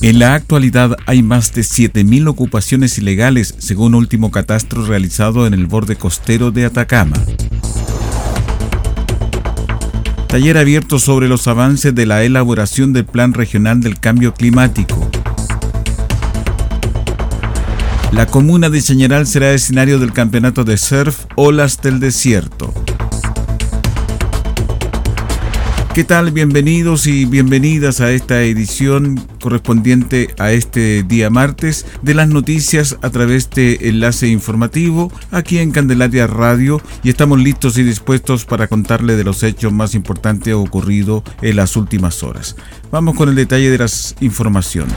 En la actualidad hay más de 7.000 ocupaciones ilegales, según último catastro realizado en el borde costero de Atacama. Taller abierto sobre los avances de la elaboración del Plan Regional del Cambio Climático. La comuna de Chañaral será escenario del campeonato de surf Olas del Desierto. ¿Qué tal? Bienvenidos y bienvenidas a esta edición correspondiente a este día martes de las noticias a través de enlace informativo aquí en Candelaria Radio y estamos listos y dispuestos para contarle de los hechos más importantes ocurridos en las últimas horas. Vamos con el detalle de las informaciones.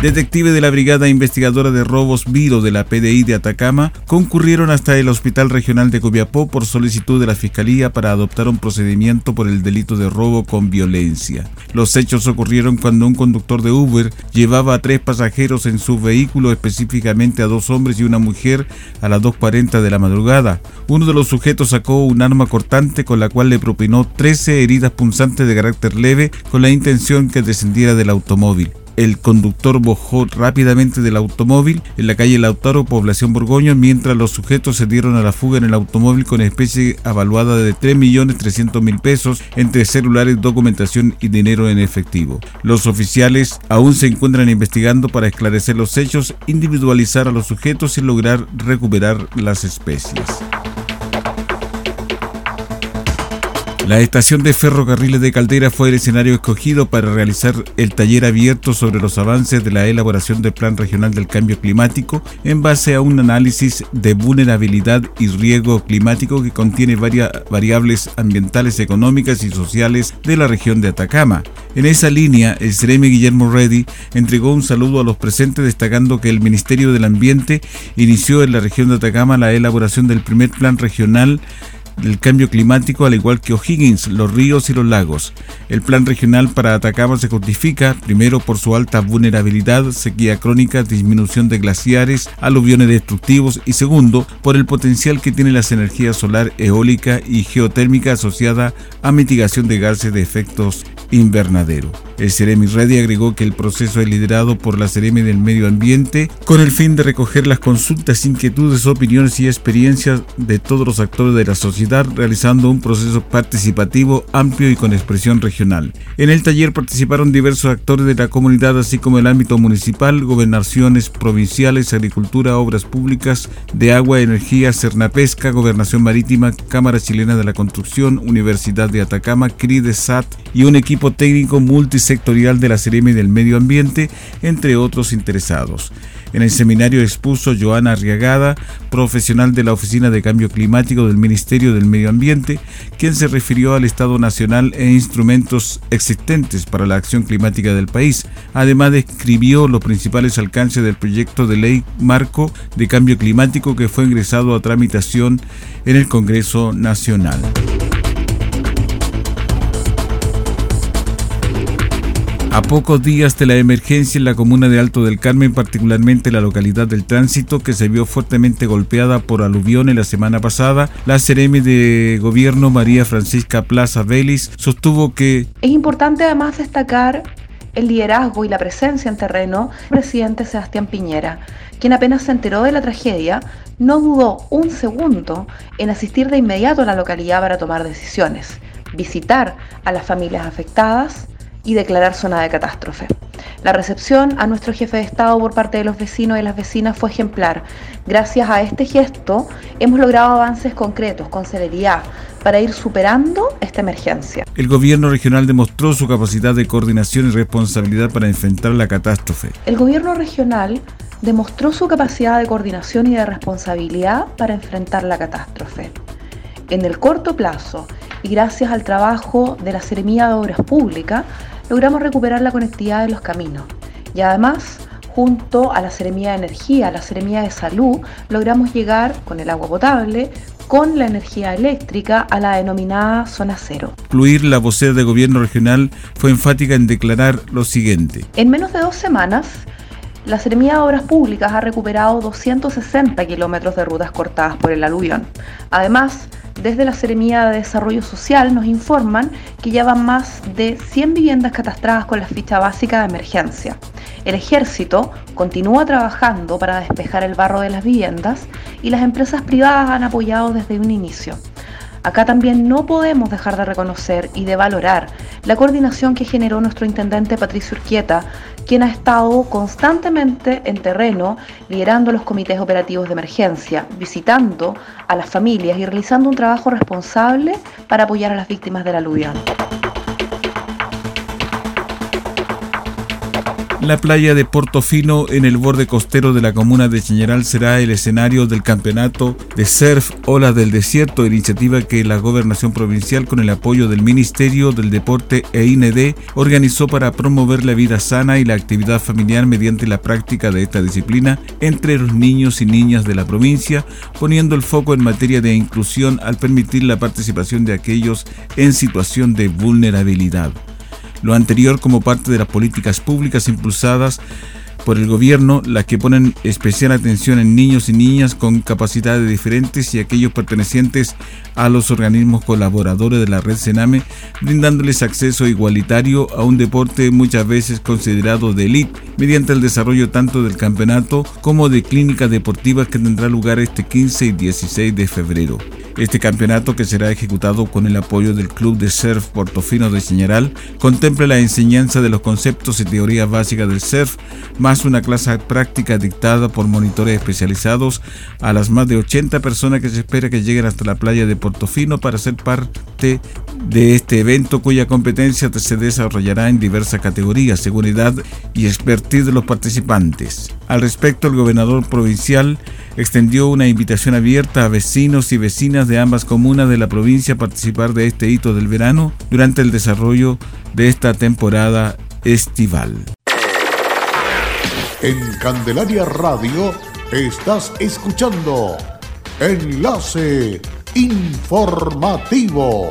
Detectives de la Brigada Investigadora de Robos Viro de la PDI de Atacama concurrieron hasta el Hospital Regional de Copiapó por solicitud de la Fiscalía para adoptar un procedimiento por el delito de robo con violencia. Los hechos ocurrieron cuando un conductor de Uber llevaba a tres pasajeros en su vehículo, específicamente a dos hombres y una mujer, a las 2.40 de la madrugada. Uno de los sujetos sacó un arma cortante con la cual le propinó 13 heridas punzantes de carácter leve con la intención que descendiera del automóvil el conductor bajó rápidamente del automóvil en la calle Lautaro, población Borgoño, mientras los sujetos se dieron a la fuga en el automóvil con especie avaluada de 3.300.000 pesos entre celulares, documentación y dinero en efectivo. Los oficiales aún se encuentran investigando para esclarecer los hechos, individualizar a los sujetos y lograr recuperar las especies. La estación de ferrocarriles de Caldera fue el escenario escogido para realizar el taller abierto sobre los avances de la elaboración del Plan Regional del Cambio Climático en base a un análisis de vulnerabilidad y riesgo climático que contiene varias variables ambientales, económicas y sociales de la región de Atacama. En esa línea, el Ceremi Guillermo Reddy entregó un saludo a los presentes destacando que el Ministerio del Ambiente inició en la región de Atacama la elaboración del primer plan regional del cambio climático, al igual que O'Higgins, los ríos y los lagos. El plan regional para Atacama se justifica, primero, por su alta vulnerabilidad, sequía crónica, disminución de glaciares, aluviones destructivos y segundo, por el potencial que tiene las energías solar, eólica y geotérmica asociada a mitigación de gases de efectos invernadero. El Ceremi Redi agregó que el proceso es liderado por la Ceremi del Medio Ambiente con el fin de recoger las consultas, inquietudes, opiniones y experiencias de todos los actores de la sociedad, realizando un proceso participativo amplio y con expresión regional. En el taller participaron diversos actores de la comunidad, así como el ámbito municipal, gobernaciones provinciales, agricultura, obras públicas, de agua, energía, cernapesca, gobernación marítima, Cámara Chilena de la Construcción, Universidad de Atacama, CRIDESAT y un equipo técnico multisectorial de la Seremi del Medio Ambiente, entre otros interesados. En el seminario expuso Joana Arriagada, profesional de la Oficina de Cambio Climático del Ministerio del Medio Ambiente, quien se refirió al Estado Nacional e instrumentos existentes para la acción climática del país. Además, describió los principales alcances del proyecto de ley marco de cambio climático que fue ingresado a tramitación en el Congreso Nacional. A pocos días de la emergencia en la comuna de Alto del Carmen, particularmente la localidad del Tránsito, que se vio fuertemente golpeada por aluvión en la semana pasada, la CRM de Gobierno María Francisca Plaza Vélez sostuvo que es importante además destacar el liderazgo y la presencia en terreno del presidente Sebastián Piñera, quien apenas se enteró de la tragedia, no dudó un segundo en asistir de inmediato a la localidad para tomar decisiones visitar a las familias afectadas y declarar zona de catástrofe. La recepción a nuestro jefe de Estado por parte de los vecinos y las vecinas fue ejemplar. Gracias a este gesto hemos logrado avances concretos con celeridad para ir superando esta emergencia. El gobierno regional demostró su capacidad de coordinación y responsabilidad para enfrentar la catástrofe. El gobierno regional demostró su capacidad de coordinación y de responsabilidad para enfrentar la catástrofe. En el corto plazo, y gracias al trabajo de la Seremía de Obras Públicas, logramos recuperar la conectividad de los caminos. Y además, junto a la Seremía de Energía, la Seremía de Salud, logramos llegar con el agua potable, con la energía eléctrica a la denominada zona cero. Incluir la vocera de gobierno regional fue enfática en declarar lo siguiente. En menos de dos semanas, la Seremía de Obras Públicas ha recuperado 260 kilómetros de rutas cortadas por el aluvión. Además, desde la Seremía de Desarrollo Social nos informan que ya van más de 100 viviendas catastradas con la ficha básica de emergencia. El ejército continúa trabajando para despejar el barro de las viviendas y las empresas privadas han apoyado desde un inicio. Acá también no podemos dejar de reconocer y de valorar la coordinación que generó nuestro intendente Patricio Urquieta, quien ha estado constantemente en terreno liderando los comités operativos de emergencia, visitando a las familias y realizando un trabajo responsable para apoyar a las víctimas del aluvión. La playa de Portofino en el borde costero de la comuna de Chañaral será el escenario del campeonato de surf Ola del Desierto, iniciativa que la gobernación provincial con el apoyo del Ministerio del Deporte e IND organizó para promover la vida sana y la actividad familiar mediante la práctica de esta disciplina entre los niños y niñas de la provincia, poniendo el foco en materia de inclusión al permitir la participación de aquellos en situación de vulnerabilidad. Lo anterior como parte de las políticas públicas impulsadas por el gobierno, las que ponen especial atención en niños y niñas con capacidades diferentes y aquellos pertenecientes a los organismos colaboradores de la red Sename, brindándoles acceso igualitario a un deporte muchas veces considerado de élite, mediante el desarrollo tanto del campeonato como de clínicas deportivas que tendrá lugar este 15 y 16 de febrero. Este campeonato, que será ejecutado con el apoyo del Club de Surf Portofino de Señaral, contempla la enseñanza de los conceptos y teorías básicas del surf, más una clase práctica dictada por monitores especializados a las más de 80 personas que se espera que lleguen hasta la playa de Portofino para ser parte de este evento cuya competencia se desarrollará en diversas categorías, seguridad y expertise de los participantes. Al respecto, el gobernador provincial extendió una invitación abierta a vecinos y vecinas de ambas comunas de la provincia a participar de este hito del verano durante el desarrollo de esta temporada estival. En Candelaria Radio estás escuchando Enlace Informativo.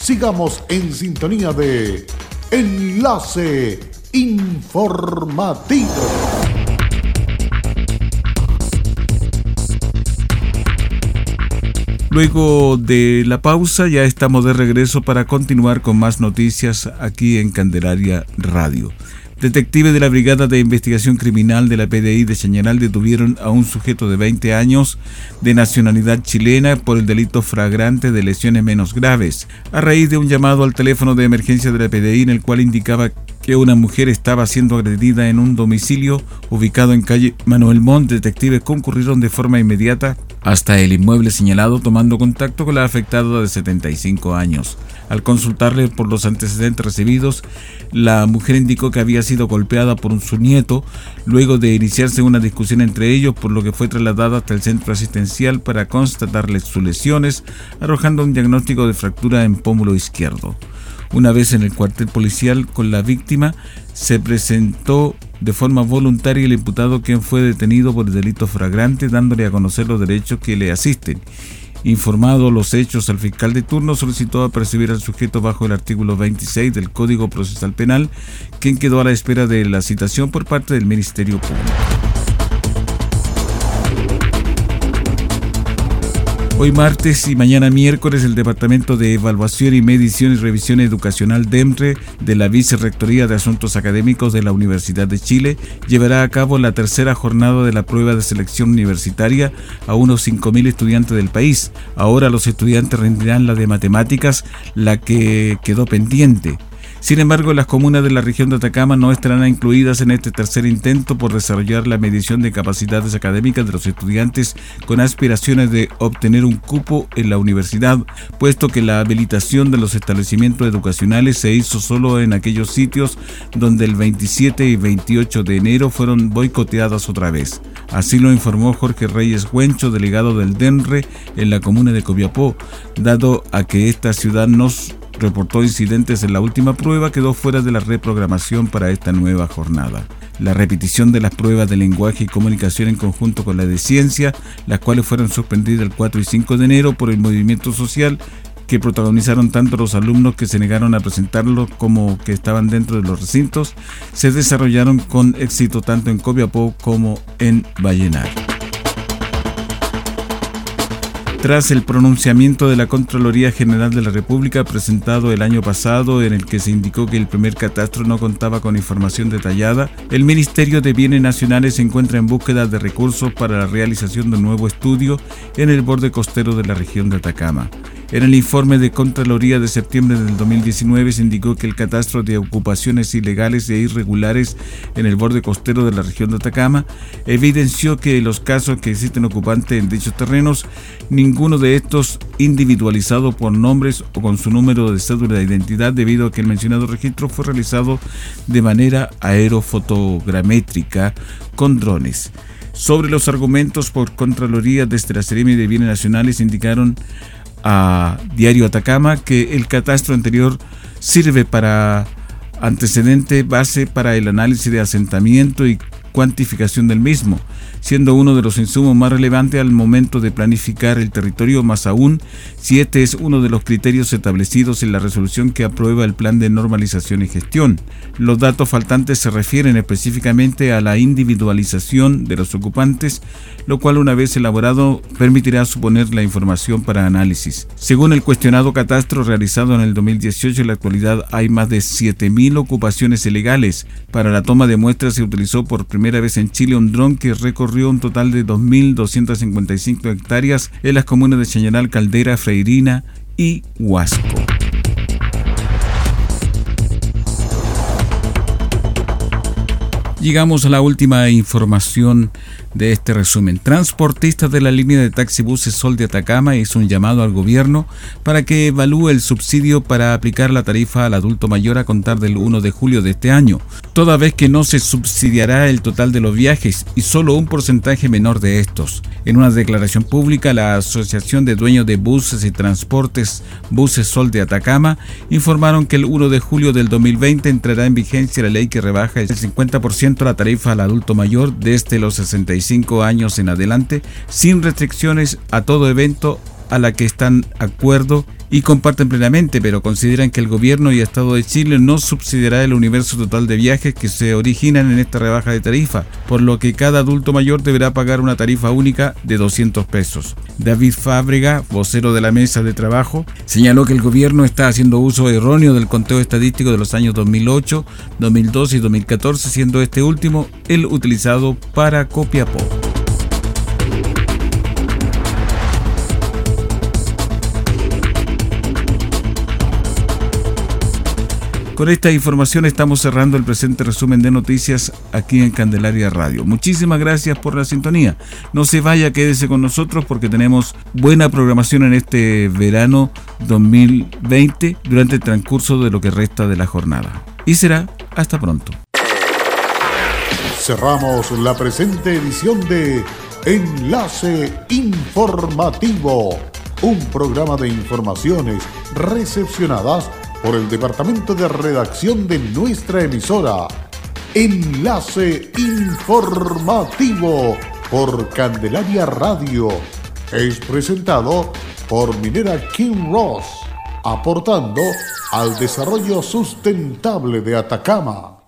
Sigamos en sintonía de Enlace Informativo. Luego de la pausa ya estamos de regreso para continuar con más noticias aquí en Candelaria Radio. Detectives de la Brigada de Investigación Criminal de la PDI de Chañaral detuvieron a un sujeto de 20 años de nacionalidad chilena por el delito fragrante de lesiones menos graves, a raíz de un llamado al teléfono de emergencia de la PDI en el cual indicaba que una mujer estaba siendo agredida en un domicilio ubicado en calle Manuel Montt. Detectives concurrieron de forma inmediata hasta el inmueble señalado tomando contacto con la afectada de 75 años. Al consultarle por los antecedentes recibidos, la mujer indicó que había sido golpeada por su nieto luego de iniciarse una discusión entre ellos, por lo que fue trasladada hasta el centro asistencial para constatarle sus lesiones, arrojando un diagnóstico de fractura en pómulo izquierdo. Una vez en el cuartel policial con la víctima, se presentó de forma voluntaria el imputado quien fue detenido por el delito fragrante, dándole a conocer los derechos que le asisten. Informado los hechos, el fiscal de turno solicitó apercibir al sujeto bajo el artículo 26 del Código Procesal Penal, quien quedó a la espera de la citación por parte del Ministerio Público. Hoy martes y mañana miércoles el Departamento de Evaluación y Medición y Revisión Educacional DEMRE de la Vicerrectoría de Asuntos Académicos de la Universidad de Chile llevará a cabo la tercera jornada de la prueba de selección universitaria a unos 5.000 estudiantes del país. Ahora los estudiantes rendirán la de matemáticas, la que quedó pendiente. Sin embargo, las comunas de la región de Atacama no estarán incluidas en este tercer intento por desarrollar la medición de capacidades académicas de los estudiantes con aspiraciones de obtener un cupo en la universidad, puesto que la habilitación de los establecimientos educacionales se hizo solo en aquellos sitios donde el 27 y 28 de enero fueron boicoteadas otra vez. Así lo informó Jorge Reyes Huencho, delegado del DENRE en la comuna de Copiapó, dado a que esta ciudad nos reportó incidentes en la última prueba, quedó fuera de la reprogramación para esta nueva jornada. La repetición de las pruebas de lenguaje y comunicación en conjunto con la de ciencia, las cuales fueron suspendidas el 4 y 5 de enero por el movimiento social, que protagonizaron tanto los alumnos que se negaron a presentarlo como que estaban dentro de los recintos, se desarrollaron con éxito tanto en Copiapó como en Vallenar. Tras el pronunciamiento de la Contraloría General de la República presentado el año pasado en el que se indicó que el primer catastro no contaba con información detallada, el Ministerio de Bienes Nacionales se encuentra en búsqueda de recursos para la realización de un nuevo estudio en el borde costero de la región de Atacama. En el informe de Contraloría de septiembre del 2019 se indicó que el catastro de ocupaciones ilegales e irregulares en el borde costero de la región de Atacama evidenció que los casos que existen ocupantes en dichos terrenos, ninguno de estos individualizado por nombres o con su número de cédula de identidad debido a que el mencionado registro fue realizado de manera aerofotogramétrica con drones. Sobre los argumentos por Contraloría desde la Seremi de Bienes Nacionales indicaron a Diario Atacama que el catastro anterior sirve para antecedente base para el análisis de asentamiento y cuantificación del mismo, siendo uno de los insumos más relevantes al momento de planificar el territorio, más aún si este es uno de los criterios establecidos en la resolución que aprueba el plan de normalización y gestión. Los datos faltantes se refieren específicamente a la individualización de los ocupantes, lo cual una vez elaborado permitirá suponer la información para análisis. Según el cuestionado catastro realizado en el 2018, en la actualidad hay más de 7.000 ocupaciones ilegales. Para la toma de muestras se utilizó por primera vez en Chile un dron que recorrió un total de 2.255 hectáreas en las comunas de Chañaral, Caldera, Freirina y Huasco. Llegamos a la última información de este resumen. Transportistas de la línea de taxibuses Sol de Atacama hizo un llamado al gobierno para que evalúe el subsidio para aplicar la tarifa al adulto mayor a contar del 1 de julio de este año, toda vez que no se subsidiará el total de los viajes y solo un porcentaje menor de estos. En una declaración pública, la Asociación de Dueños de Buses y Transportes Buses Sol de Atacama informaron que el 1 de julio del 2020 entrará en vigencia la ley que rebaja el 50% la tarifa al adulto mayor desde los 65 años en adelante, sin restricciones a todo evento a la que están acuerdo y comparten plenamente, pero consideran que el gobierno y Estado de Chile no subsidiará el universo total de viajes que se originan en esta rebaja de tarifa, por lo que cada adulto mayor deberá pagar una tarifa única de 200 pesos. David Fábrega, vocero de la mesa de trabajo, señaló que el gobierno está haciendo uso erróneo del conteo estadístico de los años 2008, 2012 y 2014, siendo este último el utilizado para Copiapó. Con esta información estamos cerrando el presente resumen de noticias aquí en Candelaria Radio. Muchísimas gracias por la sintonía. No se vaya, quédese con nosotros porque tenemos buena programación en este verano 2020 durante el transcurso de lo que resta de la jornada. Y será hasta pronto. Cerramos la presente edición de Enlace Informativo, un programa de informaciones recepcionadas por el departamento de redacción de nuestra emisora. Enlace Informativo por Candelaria Radio. Es presentado por Minera King Ross, aportando al desarrollo sustentable de Atacama.